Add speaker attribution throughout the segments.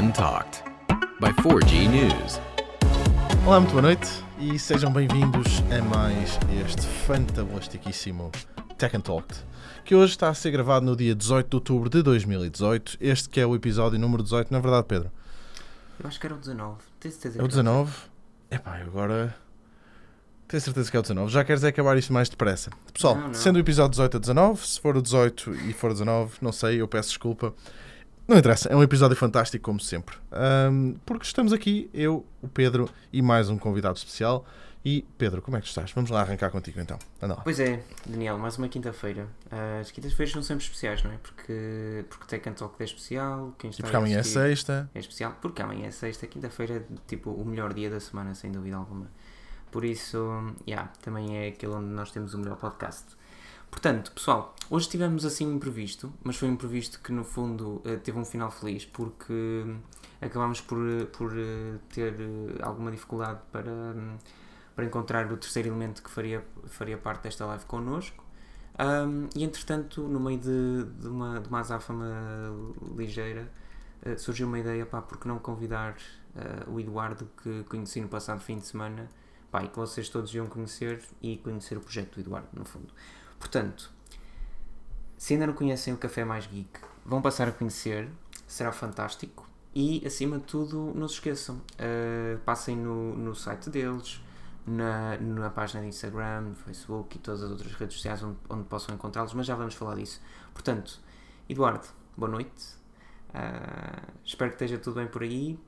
Speaker 1: Untalked by 4G News.
Speaker 2: Olá, muito boa noite e sejam bem-vindos a mais este fantabulasticíssimo Tech and Talk, que hoje está a ser gravado no dia 18 de outubro de 2018. Este que é o episódio número 18, na é verdade, Pedro?
Speaker 3: Eu acho que era o 19. Tenho certeza
Speaker 2: É o
Speaker 3: que era
Speaker 2: 19? Epá, eu agora tenho certeza que é o 19. Já queres é acabar isto mais depressa. Pessoal,
Speaker 3: Não, não.
Speaker 2: sendo o episódio 18 a 19, se for o 18 e for o 19, não sei, eu peço desculpa. Não interessa, é um episódio fantástico, como sempre. Ahm, porque estamos aqui, eu, o Pedro e mais um convidado especial. E Pedro, como é que estás? Vamos lá arrancar contigo então. Anda lá.
Speaker 3: Pois é, Daniel, mais uma quinta-feira. Ah, As quintas-feiras são sempre especiais, não é? Porque, porque Tech and Talk é especial. Quem
Speaker 2: E
Speaker 3: está
Speaker 2: porque
Speaker 3: a
Speaker 2: amanhã é sexta.
Speaker 3: É especial, porque amanhã é sexta, quinta-feira é tipo o melhor dia da semana, sem dúvida alguma. Por isso, yeah, também é aquele onde nós temos o melhor podcast. Portanto, pessoal, hoje tivemos assim um imprevisto, mas foi um imprevisto que no fundo eh, teve um final feliz porque acabámos por, eh, por eh, ter alguma dificuldade para, hum, para encontrar o terceiro elemento que faria, faria parte desta live connosco. Ahm, e entretanto, no meio de, de, uma, de uma azáfama ligeira, eh, surgiu uma ideia, pá, porque não convidar eh, o Eduardo que conheci no passado fim de semana, pá, e que vocês todos iam conhecer e conhecer o projeto do Eduardo, no fundo. Portanto, se ainda não conhecem o Café Mais Geek, vão passar a conhecer, será fantástico. E acima de tudo, não se esqueçam, eh, passem no, no site deles, na, na página de Instagram, Facebook e todas as outras redes sociais onde, onde possam encontrá-los, mas já vamos falar disso. Portanto, Eduardo, boa noite. Ah, espero que esteja tudo bem por aí.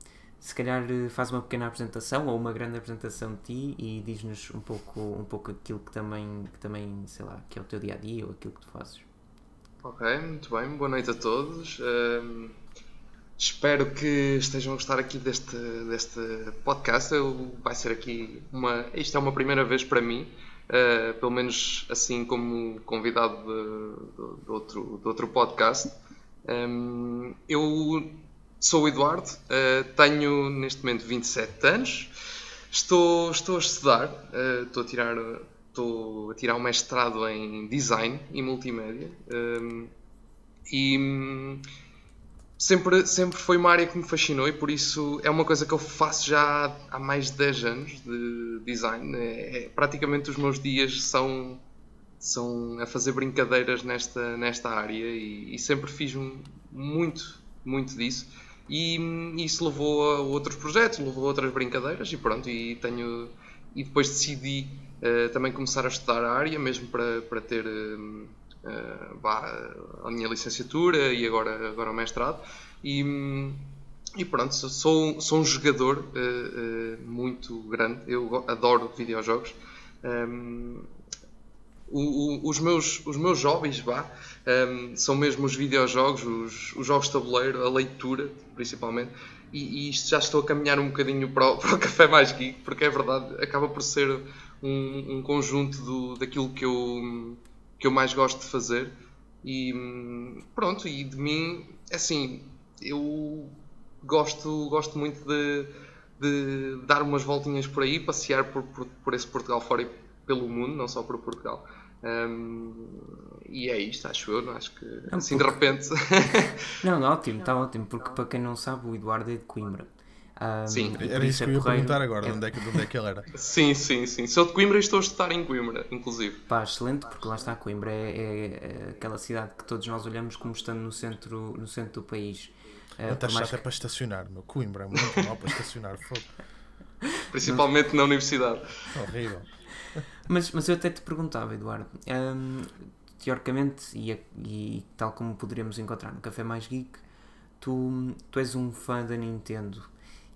Speaker 3: Se calhar eh, faz uma pequena apresentação ou uma grande apresentação de ti e diz-nos um pouco, um pouco aquilo que também, que também, sei lá, que é o teu dia a dia ou aquilo que tu fazes.
Speaker 4: Ok, muito bem, boa noite a todos. Ahm, espero que estejam a gostar aqui deste, deste podcast. Eu, vai ser aqui uma. Isto é uma primeira vez para mim, ah, pelo menos assim como convidado de, de- de outro, de outro podcast. Ahm, eu sou o Eduardo, ah, tenho neste momento 27 anos, estou, estou a estudar, ah, estou a tirar estou a tirar um mestrado em design e multimédia hum, e hum, sempre, sempre foi uma área que me fascinou e por isso é uma coisa que eu faço já há mais de 10 anos de design. É, é- praticamente os meus dias são, são a fazer brincadeiras nesta, nesta área e, e sempre fiz um- muito, muito disso. E hum, isso levou a outros projetos, levou a outras brincadeiras e pronto, e tenho e depois decidi eh, também começar a estudar a área, mesmo para, para ter vá, a minha licenciatura e agora, agora o mestrado. E, hum, e pronto, sou- sou, um jogador eh, muito grande, eu adoro videojogos. Hum, o- o- os, meus, os meus hobbies vá, hum, são mesmo os videojogos, os, os jogos de tabuleiro, a leitura, principalmente. E, e isto já estou a caminhar um bocadinho para o, para o Café Mais Geek, porque é verdade, acaba por ser um, um conjunto do, daquilo que eu, que eu mais gosto de fazer. E pronto, e de mim, é assim, eu gosto, gosto muito de, de dar umas voltinhas por aí, passear por, por, por esse Portugal fora e pelo mundo, não só por Portugal. Hum, e é isto, acho eu, não acho que
Speaker 3: Não,
Speaker 4: assim de repente.
Speaker 3: Não, não, ótimo, está ótimo, porque para quem não sabe, o Eduardo é de Coimbra. Ahm,
Speaker 4: Sim.
Speaker 2: Era isso
Speaker 3: é
Speaker 2: que eu ia
Speaker 3: porreiro.
Speaker 2: perguntar agora,
Speaker 3: É,
Speaker 2: de onde é que, de onde é que ele era?
Speaker 4: sim, sim, sim. Sou de Coimbra e estou a estudar em Coimbra, inclusive.
Speaker 3: Pá, excelente, porque lá está, Coimbra é, é- é aquela cidade que todos nós olhamos como estando no centro, no centro do país. Eh,
Speaker 2: Não
Speaker 3: por
Speaker 2: estás
Speaker 3: mais
Speaker 2: chato é para estacionar, meu. Coimbra é muito mal para estacionar. Fogo.
Speaker 4: Principalmente na universidade.
Speaker 2: Horrível.
Speaker 3: Mas, mas eu até te perguntava, Eduardo, hum, teoricamente, e, e tal como poderíamos encontrar no Café Mais Geek, tu, tu és um fã da Nintendo.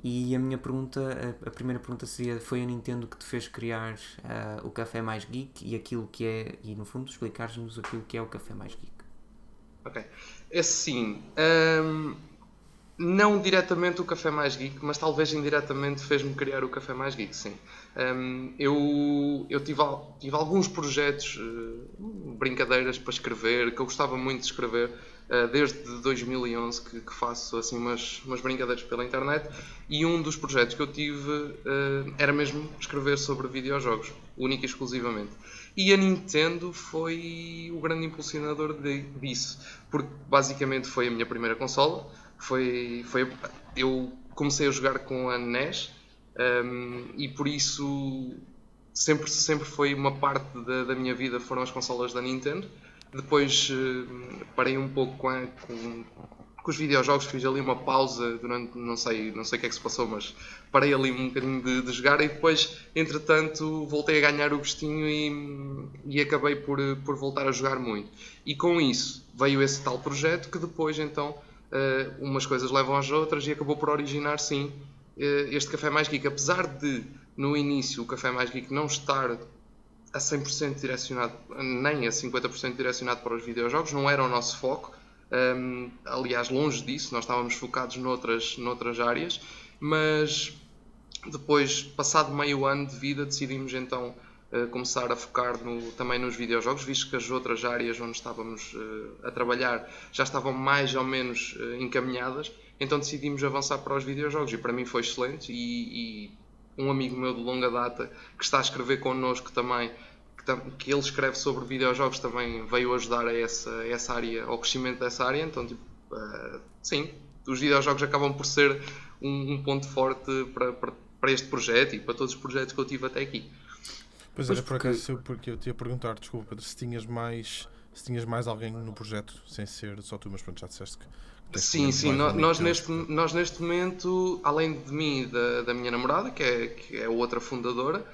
Speaker 3: E a minha pergunta, a, a primeira pergunta seria: foi a Nintendo que te fez criar ah, o Café Mais Geek e aquilo que é, e no fundo explicares-nos aquilo que é o Café Mais Geek?
Speaker 4: Ok. É assim, hum, não diretamente o Café Mais Geek, mas talvez indiretamente fez-me criar o Café Mais Geek, sim. Hum, eu eu tive, tive alguns projetos, eh, brincadeiras para escrever, que eu gostava muito de escrever, uh, desde 2011 que, que, faço assim umas, umas brincadeiras pela internet e um dos projetos que eu tive uh, era mesmo escrever sobre videojogos, única e exclusivamente. E a Nintendo foi o grande impulsionador de, disso, porque basicamente foi a minha primeira consola, foi, foi eu comecei a jogar com a NES um, e por isso sempre, sempre foi uma parte da, da, minha vida foram as consolas da Nintendo. Depois uh, parei um pouco com, com, com, os videojogos, fiz ali uma pausa durante, não sei, não sei o que é que se passou, mas parei ali um bocadinho de, de jogar e depois, entretanto, voltei a ganhar o gostinho e, e acabei por, por voltar a jogar muito. E com isso veio esse tal projeto que depois então uh, umas coisas levam às outras e acabou por originar, sim, uh, este Café Mais Geek. Apesar de, no início, o Café Mais Geek não estar a 100% direcionado, nem a 50% direcionado para os videojogos, não era o nosso foco. Um, ehm, aliás, longe disso, nós estávamos focados noutras, noutras áreas, mas depois, passado meio ano de vida, decidimos então começar a focar no, também nos videojogos, visto que as outras áreas onde estávamos uh, a trabalhar já estavam mais ou menos uh, encaminhadas, então decidimos avançar para os videojogos e para mim foi excelente e, e um amigo meu de longa data que está a escrever connosco também que, que ele escreve sobre videojogos também veio ajudar a essa, essa área, ao crescimento dessa área, então tipo, uh, sim, os videojogos acabam por ser um, um ponto forte para, para, para este projeto e para todos os projetos que eu tive até aqui.
Speaker 2: Pois, pois era porque... por acaso porque eu te ia perguntar, desculpa Pedro, se tinhas mais se tinhas mais alguém no projeto, sem ser só tu, mas pronto, já disseste que.
Speaker 4: Sim, sim, nós, nós neste, nós neste momento, além de mim e da, da minha namorada, que é, que é outra fundadora,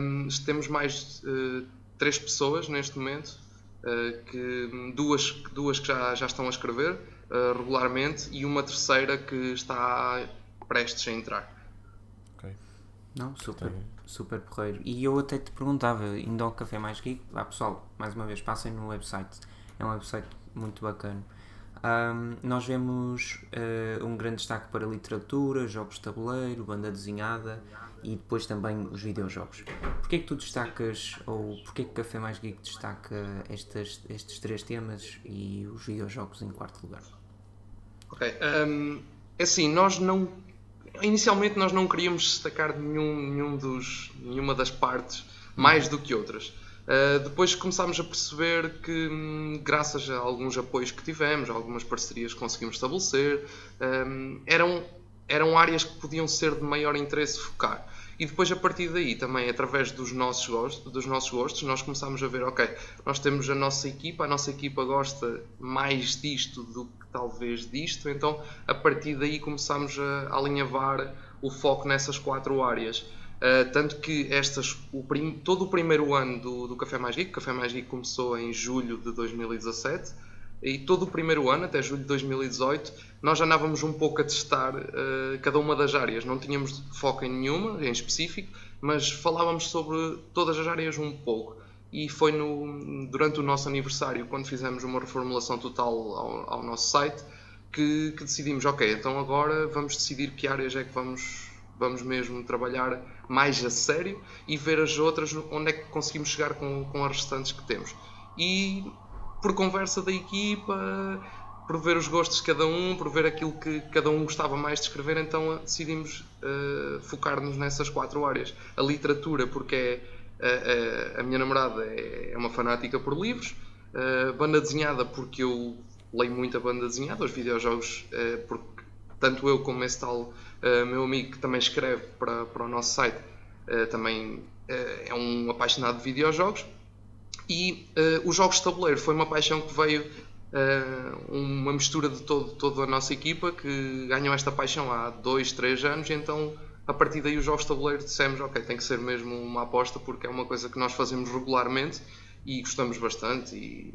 Speaker 4: um, temos mais uh, três pessoas neste momento, uh, que, duas, duas que já, já estão a escrever uh, regularmente e uma terceira que está prestes a entrar.
Speaker 3: Ok. Não, super super porreiro. E eu até te perguntava, indo ao Café Mais Geek, lá pessoal, mais uma vez, passem no website, é um website muito bacana. Um, nós vemos uh, um grande destaque para literatura, jogos de tabuleiro, banda desenhada e depois também os videojogos. Porquê é que tu destacas, ou porquê é que Café Mais Geek destaca estas, estes três temas e os videojogos em quarto lugar?
Speaker 4: Ok, um, é assim, nós não inicialmente nós não queríamos destacar nenhum, nenhum dos, nenhuma das partes mais do que outras. Uh, depois começámos a perceber que, hum, graças a alguns apoios que tivemos, algumas parcerias que conseguimos estabelecer, um, eram, eram áreas que podiam ser de maior interesse focar. E depois, a partir daí, também através dos nossos gostos, dos nossos gostos nós começámos a ver, ok, nós temos a nossa equipa, a nossa equipa gosta mais disto do que talvez disto, então a partir daí começámos a, alinhavar o foco nessas quatro áreas. Uh, tanto que estas, o prim, todo o primeiro ano do, do Café Mais Geek, Café Mais começou em julho de 2017, e todo o primeiro ano, até julho de 2018, nós já andávamos um pouco a testar uh, cada uma das áreas. Não tínhamos foco em nenhuma, em específico, mas falávamos sobre todas as áreas um pouco. E foi no, durante o nosso aniversário, quando fizemos uma reformulação total ao, ao nosso site, que, que, decidimos, ok, então agora vamos decidir que áreas é que vamos, vamos mesmo trabalhar mais a sério e ver as outras, onde é que conseguimos chegar com, com as restantes que temos. E por conversa da equipa, por ver os gostos de cada um, por ver aquilo que cada um gostava mais de escrever, então decidimos uh, focar-nos nessas quatro áreas. A literatura, porque é, a, a, a minha namorada é, é, uma fanática por livros, uh, banda desenhada, porque eu leio muito a banda desenhada, os videojogos, uh, porque tanto eu como esse tal meu amigo que também escreve para, para o nosso site, também é um apaixonado de videojogos e uh, os jogos de tabuleiro foi uma paixão que veio uh, uma mistura de todo, toda a nossa equipa que ganhou esta paixão há dois, três anos. Então, a partir daí, os jogos de tabuleiro dissemos: Ok, tem que ser mesmo uma aposta porque é uma coisa que nós fazemos regularmente e gostamos bastante. E...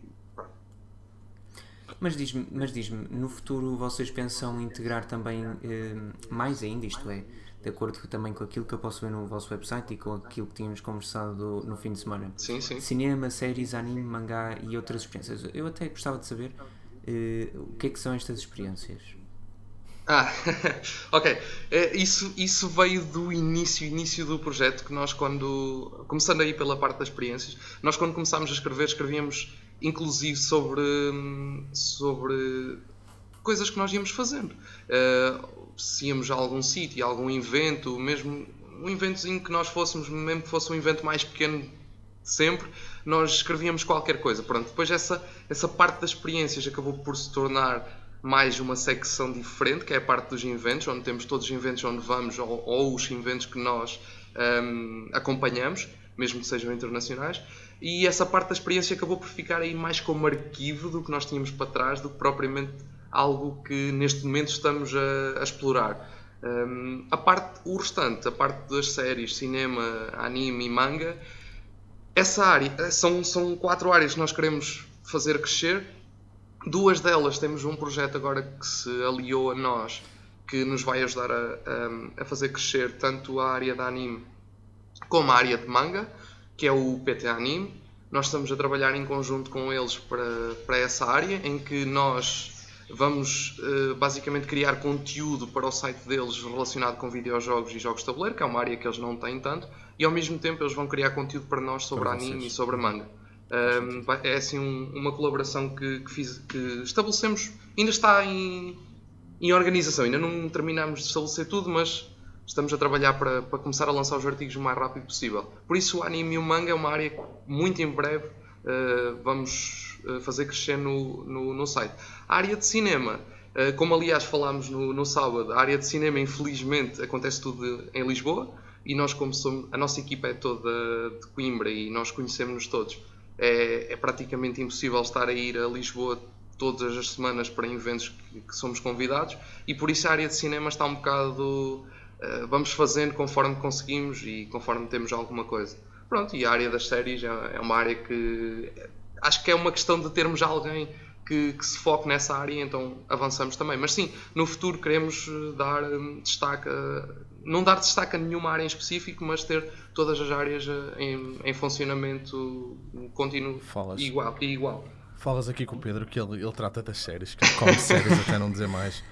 Speaker 3: Mas diz-me, mas diz-me, no futuro vocês pensam integrar também eh, mais ainda, isto é, de acordo também com aquilo que eu posso ver no vosso website e com aquilo que tínhamos conversado no fim de semana.
Speaker 4: Sim, sim.
Speaker 3: Cinema, séries, anime, mangá e outras experiências. Eu até gostava de saber uh, o que é que são estas experiências.
Speaker 4: Ah, ok. É, isso, isso veio do início, início do projeto que nós quando, começando aí pela parte das experiências, nós quando começámos a escrever, escrevíamos inclusive sobre, sobre coisas que nós íamos fazendo. Uh, se íamos a algum sítio, a algum evento, mesmo um eventozinho que nós fôssemos, mesmo que fosse um evento mais pequeno sempre, nós escrevíamos qualquer coisa. Pronto, depois essa, essa parte das experiências acabou por se tornar mais uma secção diferente, que é a parte dos eventos, onde temos todos os eventos onde vamos ou, ou os eventos que nós um, acompanhamos, mesmo que sejam internacionais. E essa parte da experiência acabou por ficar aí mais como arquivo do que nós tínhamos para trás, do que propriamente algo que neste momento estamos a, a explorar. Um, a parte, o restante, a parte das séries, cinema, anime e manga, essa área, são, são quatro áreas que nós queremos fazer crescer. Duas delas temos um projeto agora que se aliou a nós, que nos vai ajudar a, a, a fazer crescer tanto a área da anime como a área de manga, que é o PT Anime. Nós estamos a trabalhar em conjunto com eles para, para essa área, em que nós Vamos uh, basicamente criar conteúdo para o site deles relacionado com videojogos e jogos de tabuleiro, que é uma área que eles não têm tanto, e ao mesmo tempo eles vão criar conteúdo para nós sobre para anime e sobre manga. Um, é assim um, uma colaboração que, que, fiz, que, estabelecemos, ainda está em, em organização, ainda não terminamos de estabelecer tudo, mas estamos a trabalhar para, para começar a lançar os artigos o mais rápido possível. Por isso, o anime e o manga é uma área que muito em breve uh, vamos fazer crescer no, no, no site. A área de cinema, eh, como aliás falámos no, no sábado, a área de cinema infelizmente acontece tudo em Lisboa e nós como somos, a nossa equipa é toda de Coimbra e nós conhecemos-nos todos. É, é, praticamente impossível estar a ir a Lisboa todas as semanas para eventos que, que somos convidados e por isso a área de cinema está um bocado uh, vamos fazendo conforme conseguimos e conforme temos alguma coisa. Pronto, e a área das séries é, é uma área que acho que é uma questão de termos alguém que, que, se foque nessa área, então avançamos também. Mas sim, no futuro queremos eh, dar hum, destaque, não dar destaque a nenhuma área em específico, mas ter todas as áreas eh, em, em funcionamento contínuo
Speaker 2: Falas.
Speaker 4: igual, igual.
Speaker 2: Falas aqui com o Pedro que ele, ele trata das séries, que ele come séries até não dizer mais.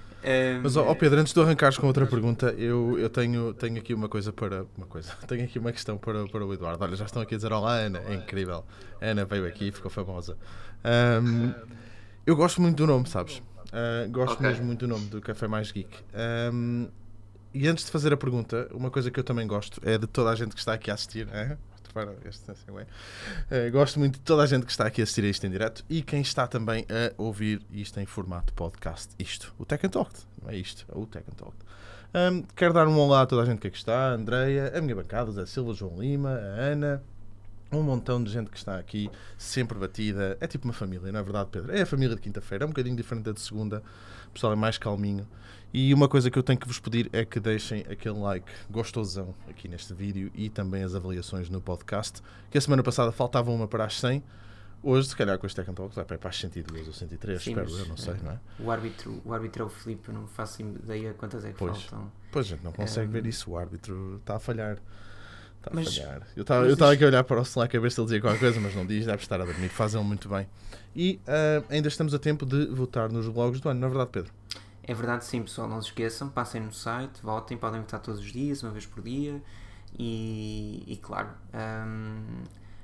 Speaker 2: Mas, ó oh Pedro, antes de arrancares com outra pergunta, eu, eu tenho, tenho aqui uma coisa para. Uma coisa. Tenho aqui uma questão para, para o Eduardo. Olha, já estão aqui a dizer olá, Ana. É incrível. A Ana veio aqui e ficou famosa. Um, eu gosto muito do nome, sabes? Uh, gosto okay. mesmo muito do nome do Café Mais Geek. Um, e antes de fazer a pergunta, uma coisa que eu também gosto é de toda a gente que está aqui a assistir. Este, uh, gosto muito de toda a gente que está aqui a assistir a isto em direto e quem está também a ouvir isto em formato podcast. Isto, o Tech and Talk, não é isto, é o Tech and Talk. Um, quero dar um olá a toda a gente que aqui está: a Andreia, a minha bancada, Zé Silva, João Lima, a Ana, um montão de gente que está aqui, sempre batida. É tipo uma família, não é verdade, Pedro? É a família de quinta-feira, é um bocadinho diferente da de segunda. O pessoal é mais calminho. E uma coisa que eu tenho que vos pedir é que deixem aquele like gostosão aqui neste vídeo e também as avaliações no podcast. Que a semana passada faltava uma para as 100. Hoje, se calhar, com este Tech Talks vai para as 102 ou 103, Sim, espero eu, não sei, é. não é?
Speaker 3: O árbitro, o árbitro é o Filipe, eu não faço ideia quantas é que
Speaker 2: pois,
Speaker 3: faltam.
Speaker 2: Pois, gente, não consegue ver isso, o árbitro está a falhar. Está a mas, falhar. Eu estava isto... aqui a olhar para o Slack a ver se ele dizia qualquer coisa, mas não diz, deve estar a dormir, fazem muito bem. E uh, ainda estamos a tempo de votar nos blogs do ano, não é verdade, Pedro?
Speaker 3: É verdade, sim, pessoal, não se esqueçam, passem no site, votem, podem votar todos os dias, uma vez por dia, e, e claro, um,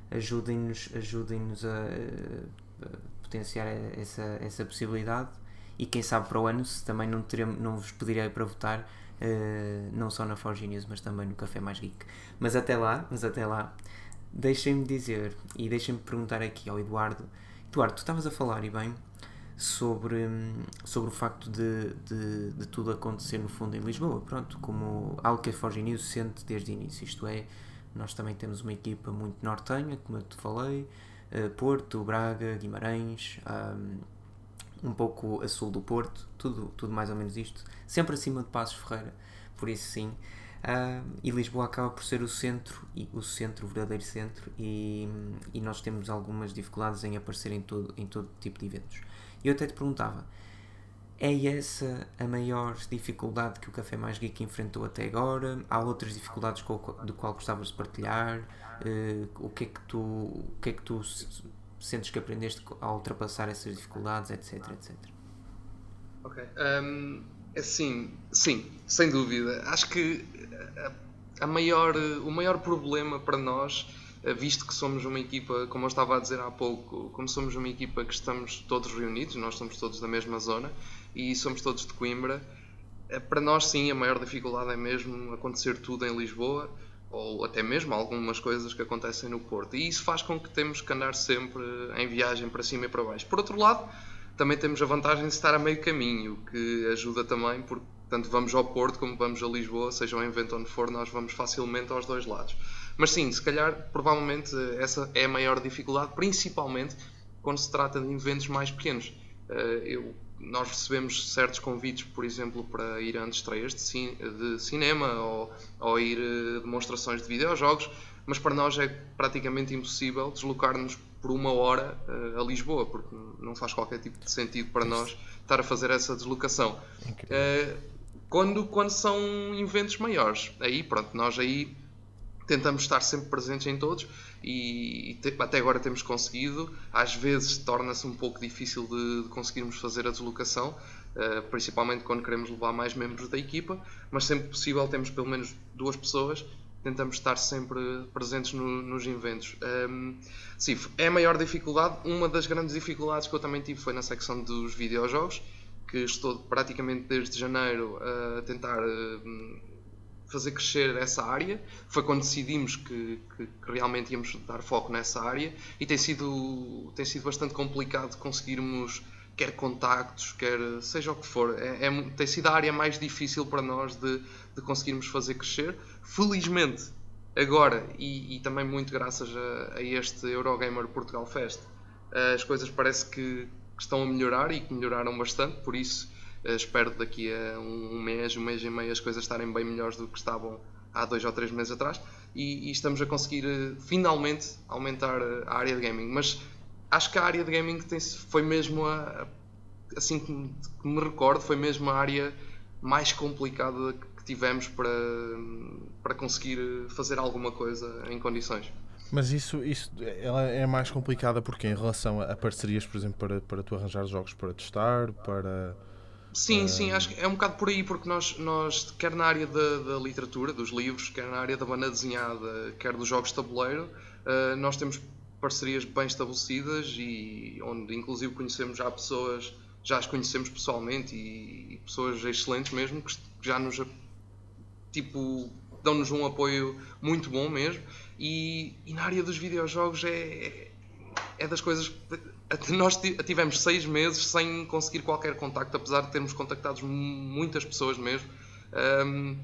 Speaker 3: ajudem-nos ajudem a, a, potenciar essa, essa possibilidade, e quem sabe para o ano, se também não, teremos, não vos pedirei para votar, uh, não só na Forge News, mas também no Café Mais Geek. Mas até lá, mas até lá, deixem-me dizer, e deixem-me perguntar aqui ao Eduardo, Eduardo, tu estavas a falar, e bem, sobre, sobre o facto de, de, de, tudo acontecer no fundo em Lisboa, pronto, como algo que a Forge News sente desde o início, isto é, nós também temos uma equipa muito nortenha, como eu te falei, uh, Porto, Braga, Guimarães, um pouco a sul do Porto, tudo, tudo mais ou menos isto, sempre acima de Passos Ferreira, por isso sim, Uh, e Lisboa acaba por ser o centro, o centro, o verdadeiro centro, e, e nós temos algumas dificuldades em aparecer em todo, em todo tipo de eventos. E eu até te perguntava: é essa a maior dificuldade que o Café Mais Geek enfrentou até agora? Há outras dificuldades do qual gostavas de partilhar? Uh, o, que é que tu, o que é que tu sentes que aprendeste a ultrapassar essas dificuldades, etc, etc?
Speaker 4: Ok. Um, assim, sim, sem dúvida. Acho que a, maior, o maior problema para nós eh, visto que somos uma equipa, como eu estava a dizer há pouco, como somos uma equipa que estamos todos reunidos, nós somos todos da mesma zona e somos todos de Coimbra, eh, para nós sim a maior dificuldade é mesmo acontecer tudo em Lisboa ou até mesmo algumas coisas que acontecem no Porto e isso faz com que temos que andar sempre em viagem para cima e para baixo. Por outro lado, também temos a vantagem de estar a meio caminho, que ajuda também porque tanto vamos ao Porto como vamos a Lisboa, seja um evento onde for, nós vamos facilmente aos dois lados. Mas sim, se calhar, provavelmente, essa é a maior dificuldade, principalmente quando se trata de eventos mais pequenos. Eh, eu, nós recebemos certos convites, por exemplo, para ir a estreias de, cin de cinema ou, ou ir a eh, demonstrações de videojogos, mas para nós é praticamente impossível deslocar-nos por uma hora uh, a Lisboa, porque não faz qualquer tipo de sentido para nós estar a fazer essa deslocação. Uh, quando, quando são eventos maiores, aí pronto, nós aí tentamos estar sempre presentes em todos e, e te, até agora temos conseguido. Às vezes torna-se um pouco difícil de, de, conseguirmos fazer a deslocação, uh, principalmente quando queremos levar mais membros da equipa, mas sempre possível temos pelo menos duas pessoas tentamos estar sempre presentes no, nos eventos. Um, sim, é a maior dificuldade. Uma das grandes dificuldades que eu também tive foi na secção dos videojogos, que estou praticamente desde janeiro a tentar uh, fazer crescer essa área. Foi quando decidimos que, que, que, realmente íamos dar foco nessa área e tem sido, tem sido bastante complicado conseguirmos quer contactos, quer seja o que for. É, é, tem sido a área mais difícil para nós de, de conseguirmos fazer crescer. Felizmente, agora, e, e também muito graças a, a, este Eurogamer Portugal Fest, as coisas parece que, que, estão a melhorar e que melhoraram bastante, por isso eh, espero daqui a um mês, um mês e meio as coisas estarem bem melhores do que estavam há dois ou três meses atrás e, e estamos a conseguir eh, finalmente aumentar eh, a área de gaming. Mas acho que a área de gaming tem, foi mesmo a, assim que me, recordo, foi mesmo a área mais complicada que tivemos para, para conseguir fazer alguma coisa em condições.
Speaker 2: Mas isso, isso ela é mais complicada porque em relação a parcerias, por exemplo, para, para tu arranjar jogos para testar, para.
Speaker 4: Sim, sim, acho que é um bocado por aí, porque nós, nós quer na área da, da literatura, dos livros, quer na área da banda desenhada, quer dos jogos de tabuleiro, uh, nós temos parcerias bem estabelecidas e onde inclusive conhecemos já pessoas, já as conhecemos pessoalmente e, e pessoas excelentes mesmo, que já nos tipo dão-nos um apoio muito bom mesmo. E, e, na área dos videojogos é, é das coisas. Nós tivemos seis meses sem conseguir qualquer contacto, apesar de termos contactado muitas pessoas mesmo. Um,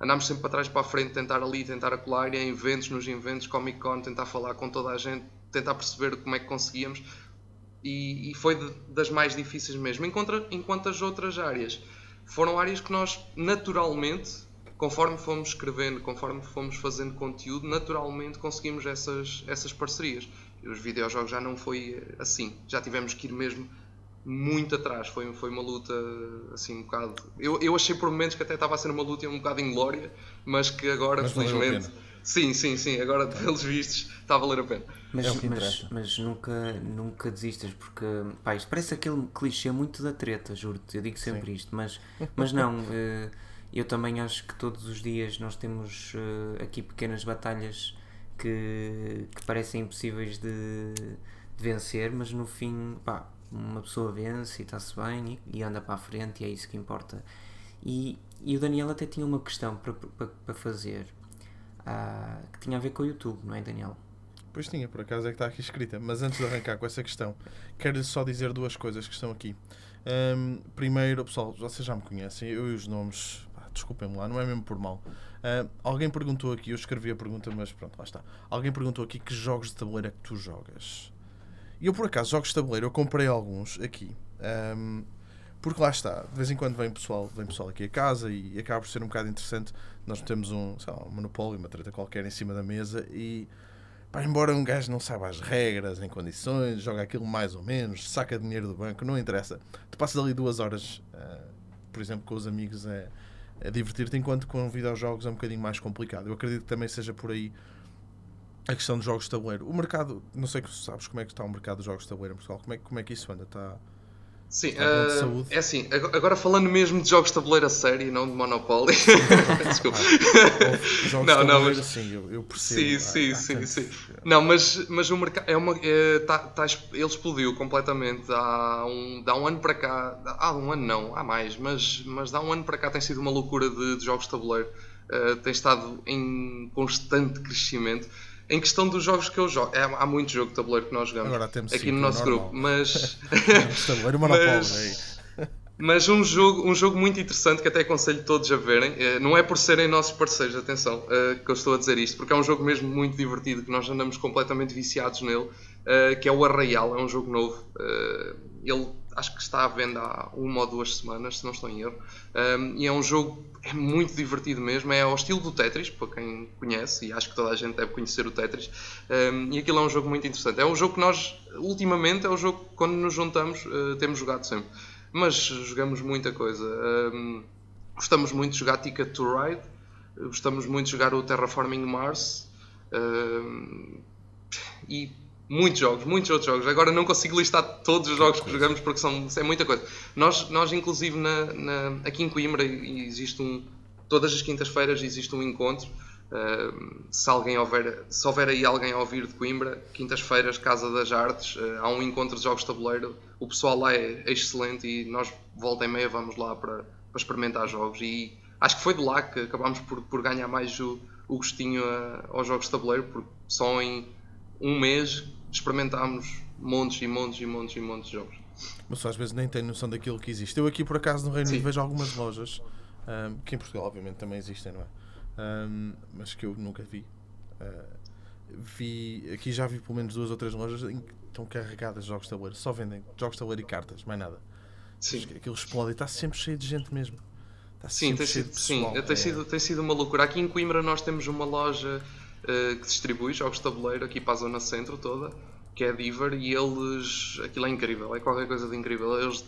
Speaker 4: andámos sempre para trás para a frente, tentar ali, tentar acolher em eventos, nos eventos, Comic Con, tentar falar com toda a gente, tentar perceber como é que conseguíamos. E, e foi de, das mais difíceis mesmo. Enquanto, enquanto as outras áreas foram áreas que nós naturalmente conforme fomos escrevendo, conforme fomos fazendo conteúdo, naturalmente conseguimos essas, essas parcerias. E os videojogos já não foi assim, já tivemos que ir mesmo muito atrás. Foi, foi uma luta assim um bocado. Eu, eu achei por momentos que até estava a ser uma luta um bocado inglória, mas que agora, mas felizmente. Sim, sim, sim. Agora, pelos vistos, está a valer a pena.
Speaker 3: Mas, é mas, mas, nunca, nunca desistas, porque pá, isto parece aquele clichê muito da treta, juro-te. Eu digo sempre sim. isto, mas, mas não. Eu também acho que todos os dias nós temos uh, aqui pequenas batalhas que, que parecem impossíveis de, de, vencer, mas no fim, pá, uma pessoa vence e está-se bem e, e, anda para a frente e é isso que importa. E, e o Daniel até tinha uma questão para, fazer uh, que tinha a ver com o YouTube, não é, Daniel?
Speaker 2: Pois tinha, por acaso é que está aqui escrita. Mas antes de arrancar com essa questão, quero só dizer duas coisas que estão aqui. Um, primeiro, pessoal, vocês já me conhecem, eu e os nomes desculpem-me lá, não é mesmo por mal. Uh, alguém perguntou aqui, eu escrevi a pergunta, mas pronto, lá está. Alguém perguntou aqui que jogos de tabuleiro é que tu jogas. E eu, por acaso, jogos de tabuleiro, eu comprei alguns aqui. Um, porque lá está, de vez em quando vem pessoal, vem pessoal aqui a casa e acaba por ser um bocado interessante. Nós temos um, sei lá, um monopólio, uma treta qualquer em cima da mesa e pá, embora um gajo não saiba as regras, em condições, joga aquilo mais ou menos, saca dinheiro do banco, não interessa. Tu passas ali duas horas, uh, por exemplo, com os amigos, é, a divertir-te, enquanto com videojogos é um bocadinho mais complicado. Eu acredito que também seja por aí a questão dos jogos de tabuleiro. O mercado, não sei se sabes como é que está o mercado dos jogos de tabuleiro em Portugal, como é, como é que isso anda? Está...
Speaker 4: Sim, ah,
Speaker 2: saúde.
Speaker 4: é assim, ag- agora falando mesmo de jogos de tabuleiro a sério e não de Monopoly. Desculpa.
Speaker 2: Houve jogos
Speaker 4: Não,
Speaker 2: de
Speaker 4: não, mas-
Speaker 2: sim, eu, eu percebo.
Speaker 4: Sim, sim,
Speaker 2: há
Speaker 4: sim,
Speaker 2: tantos-
Speaker 4: sim. Não, mas, mas o mercado é uma. é, tá, tá, ele explodiu completamente. Há um, há um ano para cá. Há um ano não, há mais, mas, mas há um ano para cá tem sido uma loucura de, de jogos de tabuleiro. Uh, tem estado em constante crescimento. Em questão dos jogos que eu jogo, é, há muito jogo de tabuleiro que nós jogamos
Speaker 2: temos
Speaker 4: aqui no
Speaker 2: é
Speaker 4: nosso
Speaker 2: normal.
Speaker 4: grupo, mas.
Speaker 2: De tabuleiro, Monopólio,
Speaker 4: Mas-
Speaker 2: é.
Speaker 4: Mas um jogo, um jogo muito interessante que até aconselho todos a verem, eh, não é por serem nossos parceiros, atenção, eh, que eu estou a dizer isto, porque é um jogo mesmo muito divertido, que nós andamos completamente viciados nele, eh, que é o Arraial, é um jogo novo. Ele acho que está à venda há uma ou duas semanas, se não estou em erro. Um, e é um jogo é muito divertido mesmo, é ao estilo do Tetris, para quem conhece, e acho que toda a gente deve conhecer o Tetris. Um, e aquilo é um jogo muito interessante. É um jogo que nós, ultimamente, é o jogo que quando nos juntamos uh, temos jogado sempre. Mas jogamos muita coisa. Um, gostamos muito de jogar Ticket to Ride, gostamos muito de jogar o Terraforming Mars. Um, e muitos jogos, muitos outros jogos. Agora não consigo listar todos os jogos que jogamos porque são, é muita coisa. Nós, nós inclusive, na, na- aqui em Coimbra existe um. Todas as quintas-feiras existe um encontro. Uh, se, alguém houver, se houver aí alguém a ouvir de Coimbra, quintas-feiras, Casa das Artes, uh, há um encontro de jogos de tabuleiro. O pessoal lá é excelente e nós, volta e meia, vamos lá para, para experimentar jogos. E acho que foi de lá que acabámos por, por ganhar mais o, o gostinho a- aos jogos de tabuleiro, porque só em um mês experimentámos montes e montes e montes e montes de jogos.
Speaker 2: Mas só às vezes nem tenho noção daquilo que existe. Eu aqui por acaso no Reino Unido vejo algumas lojas, ahm, que em Portugal obviamente também existem, não é? Ahm, mas que eu nunca vi. Ah, vi. Aqui já vi pelo menos duas ou três lojas em que estão carregadas de jogos de tabuleiro. Só vendem jogos de tabuleiro e cartas, mais nada.
Speaker 4: Sim.
Speaker 2: Aquilo explode e está sempre cheio de gente mesmo. Está
Speaker 4: Sim, tem sido, sim,
Speaker 2: pessoal.
Speaker 4: tem,
Speaker 2: É-
Speaker 4: sido, tem sido uma loucura. Aqui em Coimbra nós temos uma loja eh, que distribui jogos de tabuleiro aqui para a zona centro toda, que é a Diver, e eles. aquilo é incrível, é qualquer coisa de incrível. Eles,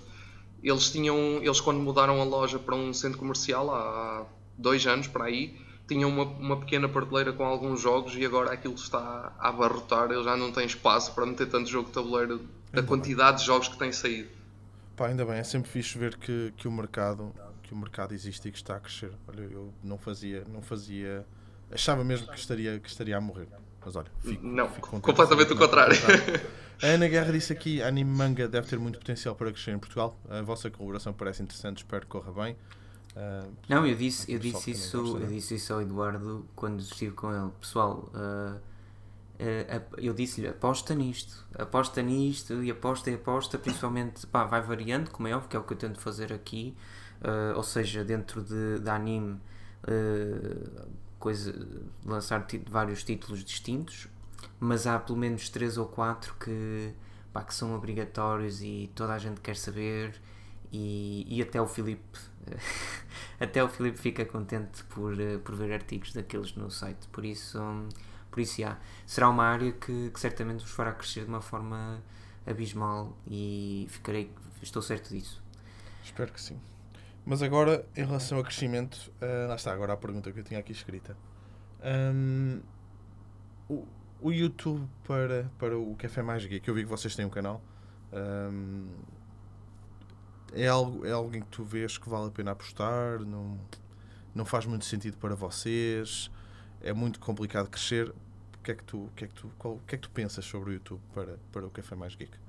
Speaker 4: eles tinham. Eles quando mudaram a loja para um centro comercial há dois anos para aí, tinham uma, uma pequena prateleira com alguns jogos e agora aquilo está a abarrotar, eles já não têm espaço para meter tanto jogo de tabuleiro da quantidade de jogos que têm saído.
Speaker 2: Pá, ainda bem, é sempre fixe ver que, que o mercado que o mercado existe e que está a crescer. Olha, eu não fazia, não fazia, achava mesmo que estaria, que estaria a morrer. Mas olha, fico,
Speaker 4: Não,
Speaker 2: fico contente
Speaker 4: completamente o
Speaker 2: é
Speaker 4: contrário.
Speaker 2: A Ana Guerra disse aqui: anime manga deve ter muito potencial para crescer em Portugal. A vossa colaboração parece interessante, espero que corra bem. Ah,
Speaker 3: Não, eu disse, eu disse, isso,
Speaker 2: gosta,
Speaker 3: eu
Speaker 2: é?
Speaker 3: disse isso ao Eduardo quando estive com ele. Pessoal, ah, ap- eu disse-lhe, aposta nisto, aposta nisto e aposta e aposta, principalmente, pá, vai variando, como é óbvio, que é o que eu tento fazer aqui, ou seja, dentro de, de anime, coisa, lançar vários títulos distintos, mas há pelo menos três ou quatro que, pá, que são obrigatórios e toda a gente quer saber e, e até o Filipe até o Filipe fica contente por, eh, por ver artigos daqueles no site por isso por isso já, será uma área que, que certamente vos fará crescer de uma forma abismal e ficarei estou certo disso
Speaker 2: espero que sim. Mas agora, em relação a crescimento, ah, lá está, agora a pergunta que eu tinha aqui escrita. Ahm, o, o YouTube para, para o Café Mais Geek, eu vi que vocês têm um canal. ahm, é, algo, é alguém que tu vês que vale a pena apostar? Não, não faz muito sentido para vocês? É muito complicado crescer? O que é que tu, que é que tu, qual, que é que tu pensas sobre o YouTube para, para o Café Mais Geek?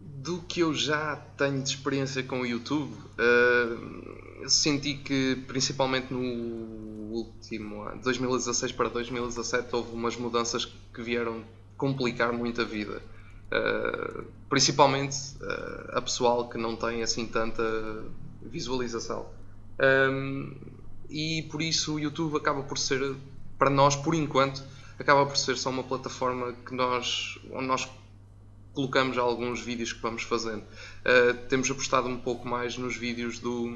Speaker 4: Do que eu já tenho de experiência com o YouTube, eh, senti que principalmente no último ano, 2016 para 2017, houve umas mudanças que vieram complicar muito a vida. Eh, principalmente eh, a pessoal que não tem assim tanta visualização. Um, e por isso o YouTube acaba por ser, para nós, por enquanto, acaba por ser só uma plataforma que nós, onde nós colocamos alguns vídeos que vamos fazendo. Uh, temos apostado um pouco mais nos vídeos do,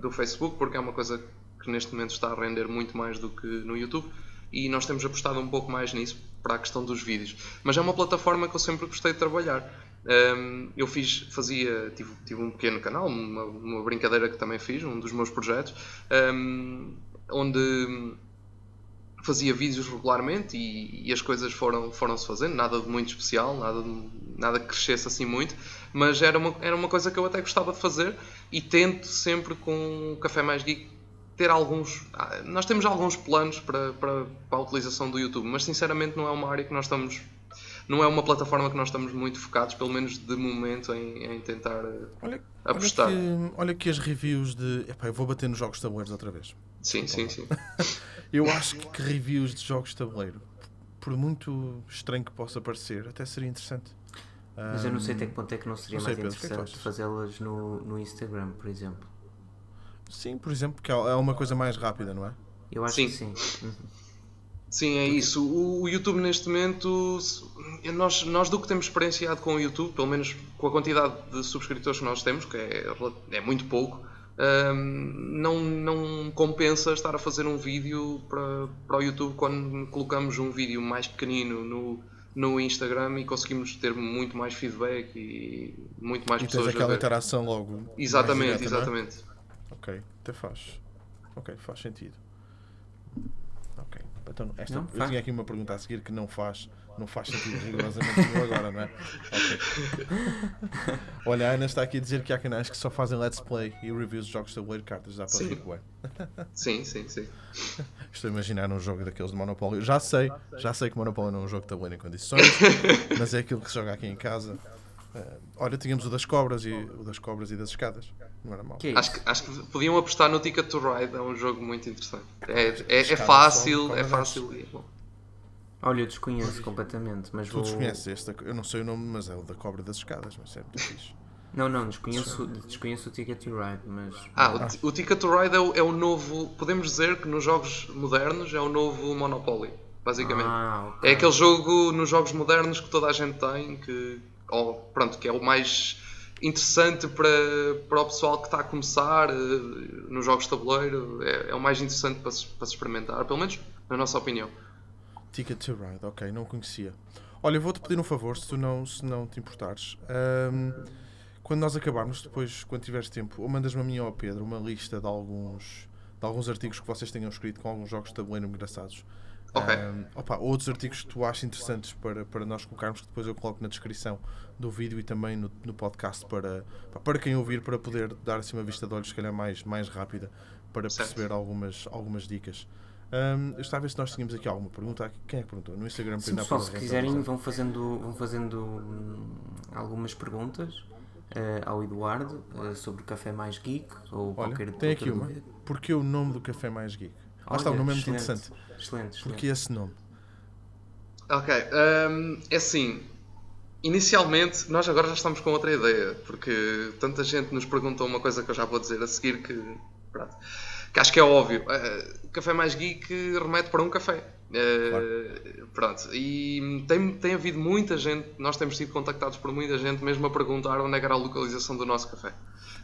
Speaker 4: do Facebook, porque é uma coisa que neste momento está a render muito mais do que no YouTube, e nós temos apostado um pouco mais nisso para a questão dos vídeos. Mas é uma plataforma que eu sempre gostei de trabalhar. Um, eu fiz, fazia, tive, tive um pequeno canal, uma, uma brincadeira que também fiz, um dos meus projetos, um, onde fazia vídeos regularmente e, e as coisas foram, foram-se fazendo, nada de muito especial, nada, nada que crescesse assim muito, mas era uma, era uma coisa que eu até gostava de fazer e tento sempre com o Café Mais Geek ter alguns. ah, Nós temos alguns planos para, para, para a utilização do YouTube, mas sinceramente não é uma área que nós estamos. Não é uma plataforma que nós estamos muito focados, pelo menos de momento, em, em tentar eh,
Speaker 2: Olha,
Speaker 4: apostar.
Speaker 2: olha, que, olha que as reviews de. Epá, eu vou bater nos jogos de tabuleiros outra vez.
Speaker 4: Sim, sim, sim.
Speaker 2: Eu acho que, que reviews de jogos de tabuleiro, por muito estranho que possa parecer, até seria interessante.
Speaker 3: Mas eu não sei até que ponto é que não seria
Speaker 2: não sei,
Speaker 3: mais
Speaker 2: Pedro, é
Speaker 3: interessante fazê-las no, no Instagram, por exemplo.
Speaker 2: Sim, por exemplo, que é é uma coisa mais rápida, não é?
Speaker 3: Eu acho
Speaker 4: Sim.
Speaker 3: que sim.
Speaker 4: Sim, é isso. O, YouTube neste momento, nós, nós do que temos experienciado com o YouTube, pelo menos com a quantidade de subscritores que nós temos, que é, é muito pouco, hum, não, não compensa estar a fazer um vídeo para, para o YouTube quando colocamos um vídeo mais pequenino no, no Instagram e conseguimos ter muito mais feedback e muito mais
Speaker 2: E tens
Speaker 4: pessoas a
Speaker 2: aquela interação logo.
Speaker 4: Exatamente,
Speaker 2: direta, é?
Speaker 4: exatamente.
Speaker 2: Ok, até faz. Ok, faz sentido. Então, esta,
Speaker 3: Não,
Speaker 2: eu tinha aqui uma pergunta a seguir que não faz, não faz sentido rigorosamente agora, não é? Ok. Olha, a Ana está aqui a dizer que há canais que só fazem let's play e reviews de jogos de tabuleiro cartas. Dá para
Speaker 4: Sim.
Speaker 2: rir, bué.
Speaker 4: Sim, sim, sim.
Speaker 2: Estou a imaginar um jogo daqueles de Monopólio. Já sei, já sei que Monopólio não é um jogo de tabuleiro em condições, mas é aquilo que se joga aqui em casa. Eh, olha, tínhamos o das cobras e o das cobras e das escadas. Não era.
Speaker 3: Que é
Speaker 4: Acho que, acho que podiam apostar no Ticket to Ride, é um jogo muito interessante. É, é, é fácil, é fácil e é bom.
Speaker 3: Olha, eu desconheço completamente, mas
Speaker 2: Tu
Speaker 3: vou.
Speaker 2: desconheces este, eu não sei o nome, mas é o da cobra das escadas, mas é muito fixe.
Speaker 3: Não, não, desconheço, desconheço o Ticket to Ride, mas.
Speaker 4: Ah, o, o Ticket to Ride é o, é o novo. Podemos dizer que nos jogos modernos é o novo Monopoly, basicamente.
Speaker 3: Ah, ok.
Speaker 4: É aquele jogo nos jogos modernos que toda a gente tem, que, ou, pronto, que é o mais interessante para, para o pessoal que está a começar eh, nos jogos de tabuleiro. É, é o mais interessante para se, para se experimentar, pelo menos na nossa opinião.
Speaker 2: Ticket to Ride, ok, não conhecia. Olha, eu vou-te pedir um favor, se tu não, se não te importares. Ahm, quando nós acabarmos, depois, quando tiveres tempo, ou mandas-me a mim ou ao Pedro uma lista de alguns, de alguns artigos que vocês tenham escrito com alguns jogos de tabuleiro engraçados.
Speaker 4: Ok.
Speaker 2: Ahm, opa, outros artigos que tu achas interessantes para, para nós colocarmos, que depois eu coloco na descrição do vídeo e também no, no podcast para, para quem ouvir, para poder dar assim uma vista de olhos, se calhar mais, mais rápida, para
Speaker 4: Certo.
Speaker 2: perceber algumas, algumas dicas. Ahm, eu estava a ver se nós tínhamos aqui alguma pergunta. Quem é que perguntou? No Instagram
Speaker 3: Sim, pessoal, se quiserem, vão fazendo, vão fazendo hum, algumas perguntas eh, ao Eduardo eh, sobre o Café Mais Geek ou
Speaker 2: Olha,
Speaker 3: qualquer
Speaker 2: tem aqui uma. Porque o nome do café mais geek? Lá está, o nome é muito interessante.
Speaker 3: Excelente, excelente.
Speaker 2: Porque esse nome?
Speaker 4: Ok, hum, é assim. Inicialmente, nós agora já estamos com outra ideia, porque tanta gente nos perguntou uma coisa que eu já vou dizer a seguir que, pronto, que acho que é óbvio. O café mais geek remete para um café. Eh, Pronto, e tem, tem havido muita gente, nós temos sido contactados por muita gente mesmo a perguntar onde é que era a localização do nosso café.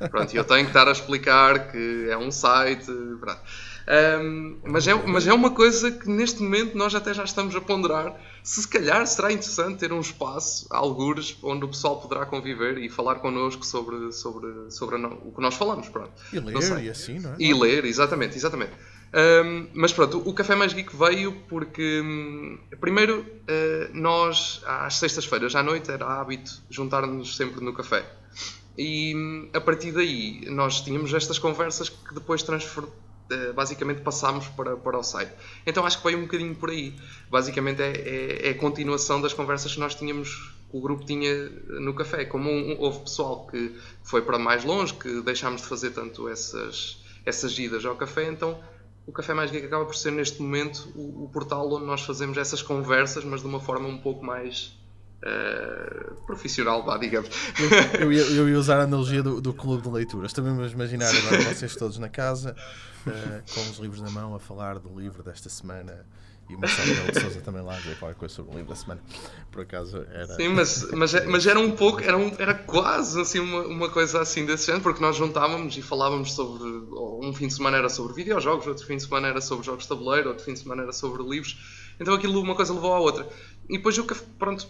Speaker 4: Pronto, e eu tenho que estar a explicar que é um site. Pronto. Ahm, mas, é, mas é uma coisa que neste momento nós até já estamos a ponderar se se calhar será interessante ter um espaço, algures, onde o pessoal poderá conviver e falar connosco sobre, sobre, sobre a o que nós falamos. Pronto.
Speaker 2: E ler e assim, não é?
Speaker 4: E ler, exatamente, exatamente. Ahm, mas pronto, o Café Mais Geek veio porque, hum, primeiro, eh, nós, às sextas-feiras à noite, era hábito juntar-nos sempre no café. E hum, a partir daí, nós tínhamos estas conversas que depois transfer, eh, basicamente passámos para, para o site. Então acho que veio um bocadinho por aí. Basicamente é, é, é a continuação das conversas que nós tínhamos, que o grupo tinha no café. Como um- um- houve pessoal que foi para mais longe, que deixámos de fazer tanto essas, essas idas ao café, então o Café Mais Geek acaba por ser neste momento o, o portal onde nós fazemos essas conversas, mas de uma forma um pouco mais eh, profissional, vá, digamos.
Speaker 2: Eu ia, eu ia usar a analogia do, do clube de leituras. Também me imaginar agora vocês todos na casa, com os livros na mão, a falar do livro desta semana. E o Marcelo de Sousa também lá a dizer qualquer coisa sobre o livro da semana. Por acaso era.
Speaker 4: Sim, mas, mas, mas era um pouco, era, um, era quase assim uma, uma coisa assim desse género, porque nós juntávamos e falávamos sobre. Um fim de semana era sobre videojogos, outro fim de semana era sobre jogos de tabuleiro, outro fim de semana era sobre livros. Então aquilo, uma coisa levou à outra. E depois, café- pronto,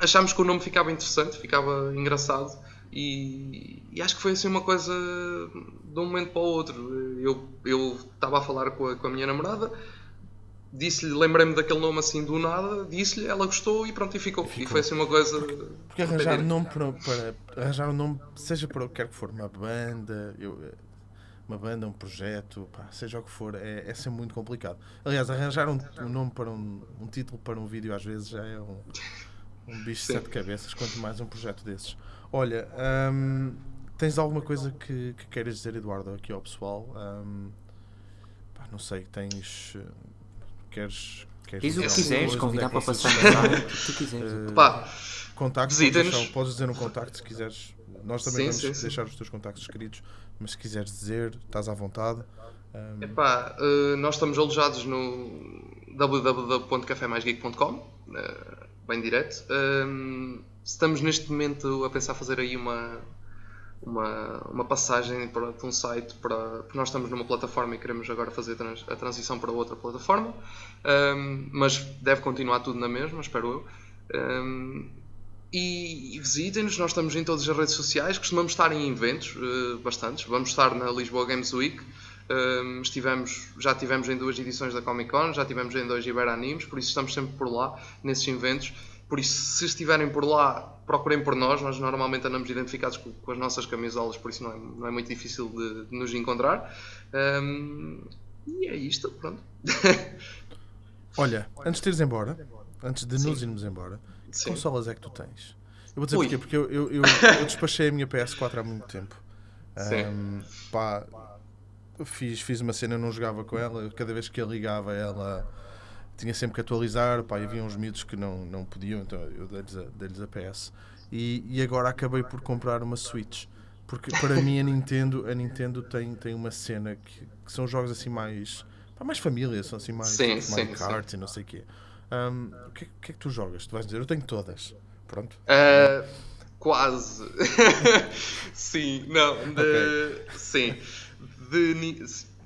Speaker 4: achámos que o nome ficava interessante, ficava engraçado. E, e acho que foi assim uma coisa de um momento para o outro. Eu eu estava a falar com a, com a minha namorada, disse-lhe, lembrei-me daquele nome assim do nada, disse-lhe, ela gostou e pronto, e ficou. E foi assim uma coisa.
Speaker 2: Porque arranjar um nome para, para arranjar um nome, seja para o que quer que for, uma banda, eu, uma banda, um projeto, pá, seja o que for, é, é sempre muito complicado. Aliás, arranjar um, um nome para um, um título para um vídeo às vezes já é um, um bicho de sete cabeças, quanto mais um projeto desses. Olha, hum, tens alguma coisa que, que queiras dizer, Eduardo, aqui ao pessoal? Hum, pá, não sei, tens. Queres. queres
Speaker 3: Diz o que
Speaker 2: dizer
Speaker 3: quiseres, convidar
Speaker 2: é
Speaker 3: para passar o que tu quiseres.
Speaker 2: Eh,
Speaker 4: Pá,
Speaker 2: Contactos, podes,
Speaker 4: Visita-nos.
Speaker 2: deixar, podes dizer um contacto se quiseres. Nós também
Speaker 4: Sim,
Speaker 2: vamos
Speaker 4: sim, sim.
Speaker 2: deixar os teus contactos escritos, mas se quiseres dizer, estás à vontade. Um,
Speaker 4: Epá, eh, nós estamos alojados no www.cafemaisgeek.com, eh, bem direto. Ehm, estamos neste momento a pensar fazer aí uma, uma, uma passagem para de um site para porque nós estamos numa plataforma e queremos agora fazer trans- a transição para outra plataforma, Ehm, mas deve continuar tudo na mesma, espero eu. Ehm, e, visitem-nos, nós estamos em todas as redes sociais, costumamos estar em eventos, eh, bastantes. Vamos estar na Lisboa Games Week, um, estivemos, já tivemos em duas edições da Comic Con, já tivemos em dois Ibera Animes, por isso estamos sempre por lá, nesses eventos. Por isso, se estiverem por lá, procurem por nós. Nós normalmente andamos identificados com, com as nossas camisolas, por isso não é, não é muito difícil de, de nos encontrar. Um, e é isto, pronto.
Speaker 2: Olha, antes de ires embora, antes de nos irmos embora, que
Speaker 4: Sim.
Speaker 2: consolas é que tu tens? Eu vou dizer
Speaker 4: Ui.
Speaker 2: porquê, porque eu, eu, eu, eu despachei a minha PS4 há muito tempo.
Speaker 4: Sim.
Speaker 2: Um, pá, fiz, fiz uma cena, eu não jogava com ela, cada vez que eu ligava ela tinha sempre que atualizar, pá, havia uns miúdos que não, não podiam, então eu dei-lhes a, dei-lhes a PS. E, e agora acabei por comprar uma Switch. Porque para mim a Nintendo, a Nintendo tem, tem uma cena que, que são jogos assim mais. pá, mais família, são assim mais
Speaker 4: Sim, sim,
Speaker 2: Kart e não sei o quê. Um, o que, é- que é que tu jogas? Tu vais dizer, eu tenho todas. Pronto.
Speaker 4: Uh, quase. sim, não. De, Sim. De,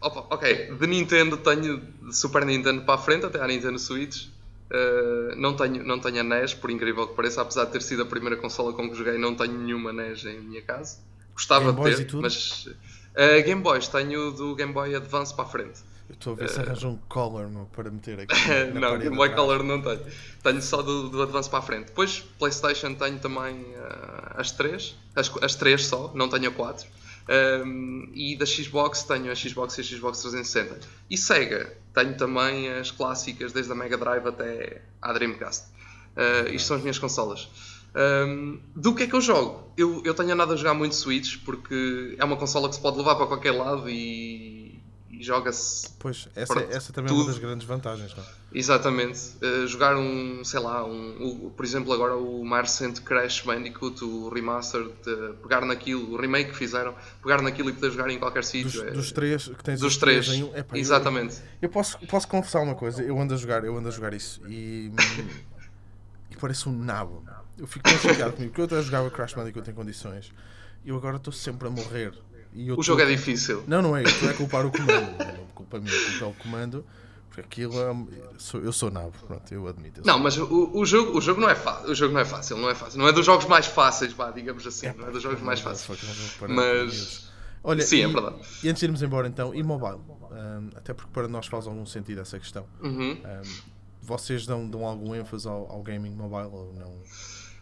Speaker 4: opa, ok, de Nintendo tenho de Super Nintendo para a frente, até à Nintendo Switch. Uh, não, tenho, não tenho a NES, por incrível que pareça, apesar de ter sido a primeira consola com que joguei, não tenho nenhuma NES em minha casa. Gostava
Speaker 2: Game
Speaker 4: de ter,
Speaker 2: tudo?
Speaker 4: mas. uh, Game Boys, tenho do Game Boy Advance para a frente.
Speaker 2: Eu estou a ver se arranjo um collar meu, para meter aqui.
Speaker 4: não, Game Boy. Color não tenho. Tenho só do, do Advance para a frente. Depois, PlayStation tenho também as três. As, as três só, não tenho a quatro. Um, e da Xbox tenho a Xbox e a Xbox 360. E Sega, tenho também as clássicas, desde a Mega Drive até à Dreamcast. Uh, isto são as minhas consolas. Um, do que é que eu jogo? Eu, eu tenho andado a jogar muito Switch porque é uma consola que se pode levar para qualquer lado e, e joga-se
Speaker 2: Pois, essa,
Speaker 4: Pronto,
Speaker 2: essa também é uma
Speaker 4: tudo.
Speaker 2: das grandes vantagens, não é?
Speaker 4: Exatamente. Uh, jogar um, sei lá, um, o- por exemplo, agora o mais recente Crash Bandicoot, o remastered, uh, pegar naquilo, o remake que fizeram, pegar naquilo e poder jogar em qualquer
Speaker 2: Dos,
Speaker 4: sítio. é-
Speaker 2: dos três que tens
Speaker 4: dos
Speaker 2: os três, um. Epá, eu-
Speaker 4: Exatamente.
Speaker 2: Eu, posso, posso confessar uma coisa, eu ando a jogar, eu ando a jogar isso e. e parece um nabo. Eu fico tão chateado comigo, porque eu até jogava Crash Bandicoot em condições e eu agora estou sempre a morrer. E
Speaker 4: O
Speaker 2: tô-
Speaker 4: jogo é difícil.
Speaker 2: Não, não é, eu estou a culpar o comando. Não é culpa minha, a culpa é o comando, porque aquilo é. um- sou- eu sou nabo, pronto, eu admito. eu
Speaker 4: Não, mas o, o jogo, o jogo não é fácil. O jogo não é fácil, não é fácil. Não é dos jogos mais fáceis, vá, digamos assim. não é dos jogos mais fáceis.
Speaker 2: Vou parar
Speaker 4: Mas-.
Speaker 2: Olha,
Speaker 4: Sim,
Speaker 2: e,
Speaker 4: é verdade.
Speaker 2: E antes de irmos embora então, e mobile? Ahm, até porque para nós faz algum sentido essa questão.
Speaker 4: Uhum.
Speaker 2: Ahm, vocês dão, dão algum ênfase ao, ao gaming mobile ou não?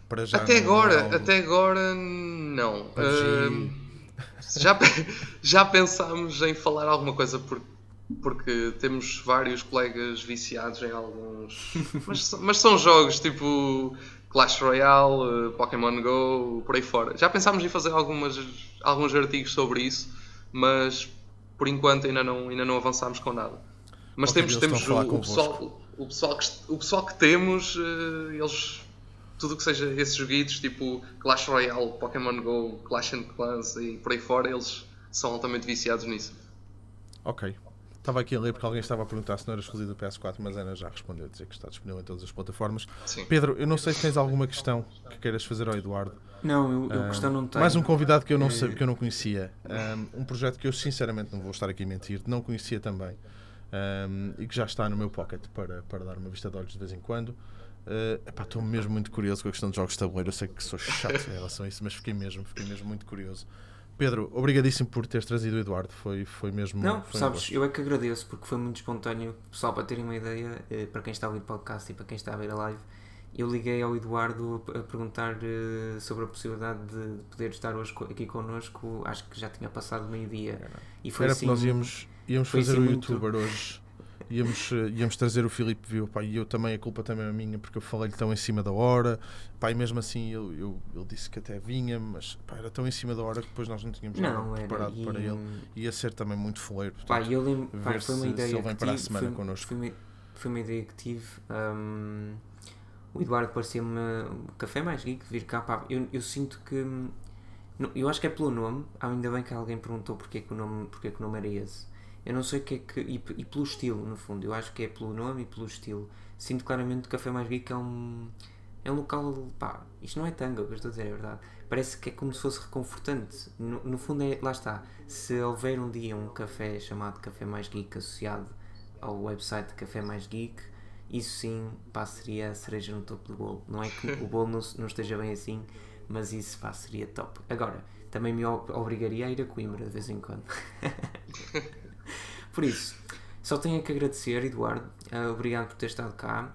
Speaker 2: Para já
Speaker 4: Até
Speaker 2: é
Speaker 4: agora, até agora, não.
Speaker 2: PUBG.
Speaker 4: Já, já pensámos em falar alguma coisa por- porque temos vários colegas viciados em alguns. Mas, são- mas são jogos tipo Clash Royale, eh, Pokémon Go, por aí fora. Já pensámos em fazer algumas, alguns artigos sobre isso, mas por enquanto ainda não, ainda não avançámos com nada. Mas temos, temos o, o pessoal, o, pessoal que, o pessoal que temos, eh, eles tudo o que seja esses joguitos, tipo Clash Royale, Pokémon Go, Clash and Clans e por aí fora, eles são altamente viciados nisso.
Speaker 2: Ok. Estava aqui a ler porque alguém estava a perguntar se não era exclusivo do PS4, mas a Ana já respondeu a dizer que está disponível em todas as plataformas.
Speaker 4: Sim.
Speaker 2: Pedro, eu não sei se tens alguma questão que queiras fazer ao Eduardo.
Speaker 3: Não, eu, eu
Speaker 2: Ah,
Speaker 3: questão não tenho.
Speaker 2: Mais um convidado que eu não,
Speaker 3: Eh,
Speaker 2: sabia, que eu não conhecia. Um, um projeto que eu sinceramente não vou estar aqui a mentir, não conhecia também. Um, e que já está no meu pocket para, para dar uma vista de olhos de vez em quando. Uh, epá, Estou mesmo muito curioso com a questão de jogos de tabuleiro. Eu sei que sou chato em relação a isso, mas fiquei mesmo, fiquei mesmo muito curioso Pedro, obrigadíssimo por teres trazido o Eduardo. Foi, foi mesmo.
Speaker 3: Não,
Speaker 2: foi um
Speaker 3: sabes,
Speaker 2: gosto.
Speaker 3: eu é que agradeço porque foi muito espontâneo. Pessoal, para terem uma ideia, eh, para quem está a ouvir o podcast e para quem está a ver a live, eu liguei ao Eduardo a perguntar eh, sobre a possibilidade de poder estar hoje aqui connosco. Acho que já tinha passado meio-dia. E foi
Speaker 2: Era
Speaker 3: assim.
Speaker 2: porque nós íamos, íamos fazer
Speaker 3: assim
Speaker 2: o
Speaker 3: muito-
Speaker 2: youtuber hoje. Íamos, eh, íamos trazer o Filipe Viu, pá, e eu também, a culpa também é minha, porque eu falei-lhe tão em cima da hora, pá, e mesmo assim eu, eu, ele disse que até vinha, mas pá, era tão em cima da hora que depois nós não tínhamos
Speaker 3: Não,
Speaker 2: nada preparado
Speaker 3: E,
Speaker 2: para ele. Ia ser também muito foleiro.
Speaker 3: Pá, eu lembro, pá,
Speaker 2: ver
Speaker 3: foi uma ideia
Speaker 2: se ele vem
Speaker 3: que
Speaker 2: para a
Speaker 3: tive,
Speaker 2: semana
Speaker 3: foi,
Speaker 2: connosco.
Speaker 3: Foi uma, foi uma ideia que tive. hum, o Eduardo parecia-me um café mais geek, vir cá. Pá, eu, eu sinto que. hum, Eu acho que é pelo nome. Ainda bem que alguém perguntou porque é que o nome, porque é que o nome era esse. Eu não sei o que é que. E, e pelo estilo, no fundo. Eu acho que é pelo nome e pelo estilo. Sinto claramente que o Café Mais Geek é um. É um local. Pá, isto não é tango, o que eu estou a dizer, é verdade. Parece que é como se fosse reconfortante. No, no fundo, é. Lá está. Se houver um dia um café chamado Café Mais Geek associado ao website de Café Mais Geek, isso sim, pá, seria a cereja no topo do bolo. Não é que o bolo não, não esteja bem assim, mas isso, pá, seria top. Agora, também me obrigaria a ir a Coimbra de vez em quando. Por isso, só tenho que agradecer, Eduardo. Ah, obrigado por ter estado cá.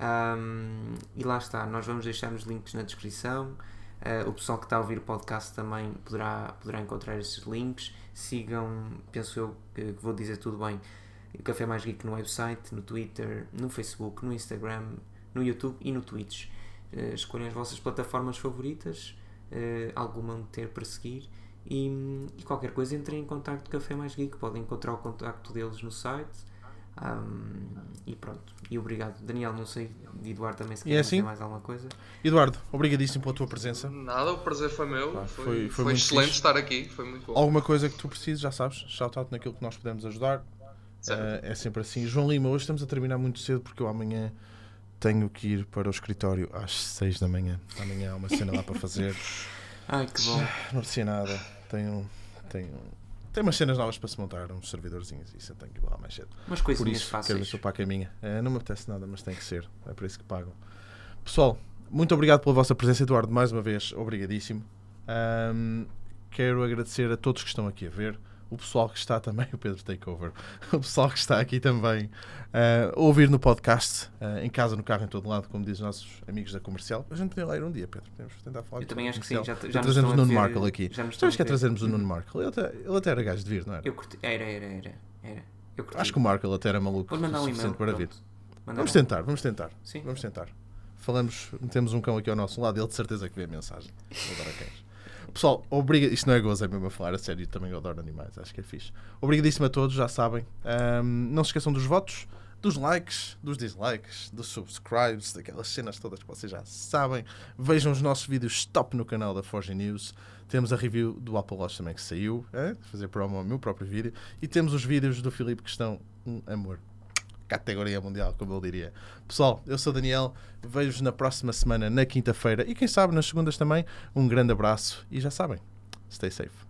Speaker 3: Ahm, e lá está, nós vamos deixar os links na descrição. Ah, o pessoal que está a ouvir o podcast também poderá, poderá encontrar esses links. Sigam, penso eu que que vou dizer tudo bem, Café Mais Geek no website, no Twitter, no Facebook, no Instagram, no YouTube e no Twitch. Eh, escolhem as vossas plataformas favoritas, alguma ter para seguir e, e qualquer coisa entrem em contacto com o Café Mais Geek. Podem encontrar o contacto deles no site. Ahm, e pronto. E obrigado. Daniel, não sei, de Eduardo também se
Speaker 2: E é
Speaker 3: quer
Speaker 2: assim?
Speaker 3: dizer mais alguma coisa.
Speaker 2: Eduardo, obrigadíssimo pela tua presença.
Speaker 4: Nada, o prazer foi meu.
Speaker 2: Pá,
Speaker 4: foi,
Speaker 2: foi- foi
Speaker 4: foi excelente
Speaker 2: fixe.
Speaker 4: estar aqui, foi muito bom.
Speaker 2: Alguma coisa que tu precises, já sabes, shout out naquilo que nós podemos ajudar. Eh, é sempre assim. João Lima, hoje estamos a terminar muito cedo porque eu amanhã tenho que ir para o escritório às 6 da manhã. Amanhã há uma cena lá para fazer.
Speaker 3: Ai, que bom.
Speaker 2: Não sei nada. Tenho, tenho, tenho umas cenas novas para se montar, uns servidorzinhos. Isso eu tenho que ir lá mais cedo. Por
Speaker 3: coisinhas
Speaker 2: isso, quero ver
Speaker 3: fáceis.
Speaker 2: eu para a caminha. Eh, não me apetece nada, mas tem que ser. É por isso que pagam. Pessoal, muito obrigado pela vossa presença, Eduardo. Mais uma vez, obrigadíssimo. Ahm, quero agradecer a todos que estão aqui a ver. O pessoal que está também, o Pedro Takeover, o pessoal que está aqui também ah, a ouvir no podcast, ah, em casa, no carro, em todo lado, como dizem os nossos amigos da comercial. A gente podia lá ir um dia, Pedro. Podemos tentar falar
Speaker 3: Eu também acho que sim.
Speaker 2: comercial.
Speaker 3: Já,
Speaker 2: Já
Speaker 3: já
Speaker 2: trazemos o Nuno Markle aqui.
Speaker 3: Já estão
Speaker 2: que é trazermos o Nuno Markle? Ele até, ele até era gajo de vir, não era?
Speaker 3: Eu curti. Era, era, era. era. Eu curti.
Speaker 2: Acho que o Markle até era maluco.
Speaker 3: Vou mandar um e-mail.
Speaker 2: para vir.
Speaker 3: Mandar
Speaker 2: Vamos tentar, vamos tentar.
Speaker 3: Sim.
Speaker 2: Vamos tentar. Falamos, temos um cão aqui ao nosso lado, ele de certeza que vê a mensagem. Adoro cães. Pessoal, obriga... isto não é gozo, é mesmo a falar a sério, eu também adoro animais, acho que é fixe. Obrigadíssimo a todos, já sabem. Ahm, não se esqueçam dos votos, dos likes, dos dislikes, dos subscribes, daquelas cenas todas que vocês já sabem. Vejam os nossos vídeos top no canal da Forge News. Temos a review do Apple Watch também que saiu, é? fazer promo ao meu próprio vídeo. E temos os vídeos do Filipe que estão um amor categoria mundial, como ele diria. Pessoal, eu sou Daniel, vejo-vos na próxima semana, na quinta-feira, e quem sabe nas segundas também. Um grande abraço e já sabem, stay safe.